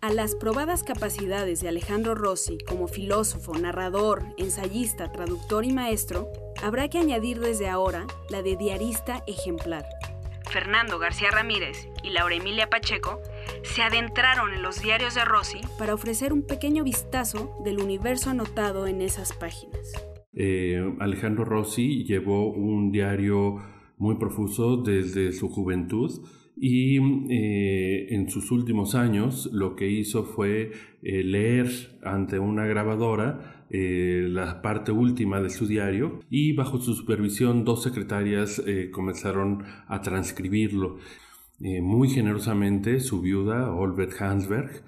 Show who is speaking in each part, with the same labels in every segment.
Speaker 1: A las probadas capacidades de Alejandro Rossi como filósofo, narrador, ensayista, traductor y maestro, habrá que añadir desde ahora la de diarista ejemplar. Fernando García Ramírez y Laura Emilia Pacheco se adentraron en los diarios de Rossi para ofrecer un pequeño vistazo del universo anotado en esas páginas.
Speaker 2: Eh, Alejandro Rossi llevó un diario muy profuso desde su juventud y eh, en sus últimos años lo que hizo fue eh, leer ante una grabadora la parte última de su diario y bajo su supervisión dos secretarias comenzaron a transcribirlo. muy generosamente su viuda, Olbert Hansberg,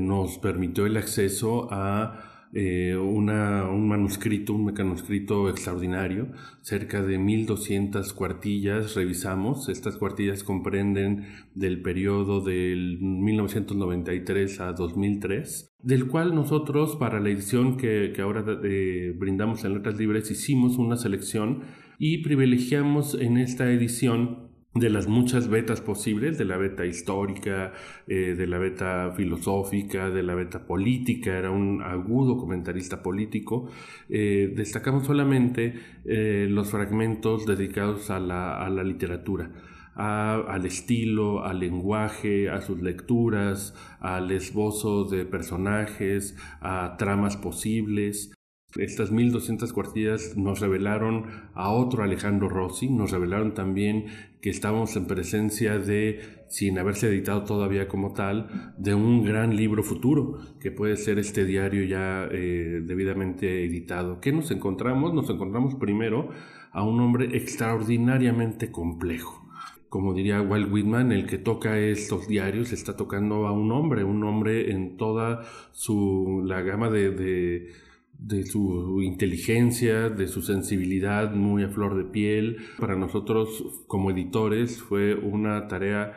Speaker 2: nos permitió el acceso a eh, un manuscrito, un manuscrito extraordinario, cerca de 1200 cuartillas revisamos. Estas cuartillas comprenden del periodo del 1993 a 2003, del cual nosotros para la edición que, ahora eh, brindamos en Letras Libres hicimos una selección y privilegiamos en esta edición de las muchas betas posibles, de la beta histórica, eh, de la beta filosófica, de la beta política, era un agudo comentarista político, eh, destacamos solamente eh, los fragmentos dedicados a la, literatura. al estilo, al lenguaje, a sus lecturas, al esbozo de personajes, a tramas posibles, estas 1200 cuartillas nos revelaron a otro Alejandro Rossi, nos revelaron también que estábamos en presencia de, sin haberse editado todavía como tal, de un gran libro futuro, que puede ser este diario ya eh, debidamente editado. ¿Qué nos encontramos? Nos encontramos primero a un hombre extraordinariamente complejo como diría Walt Whitman, el que toca estos diarios está tocando a un hombre, un hombre en toda su la gama de de su inteligencia, de su sensibilidad muy a flor de piel. Para nosotros como editores fue una tarea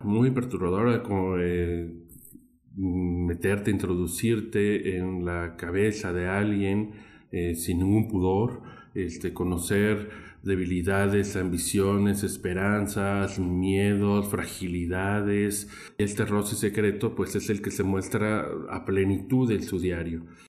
Speaker 2: muy perturbadora como eh, meterte, introducirte en la cabeza de alguien eh, sin ningún pudor, este, conocer debilidades, ambiciones, esperanzas, miedos, fragilidades. Este roce secreto pues es el que se muestra a plenitud en su diario.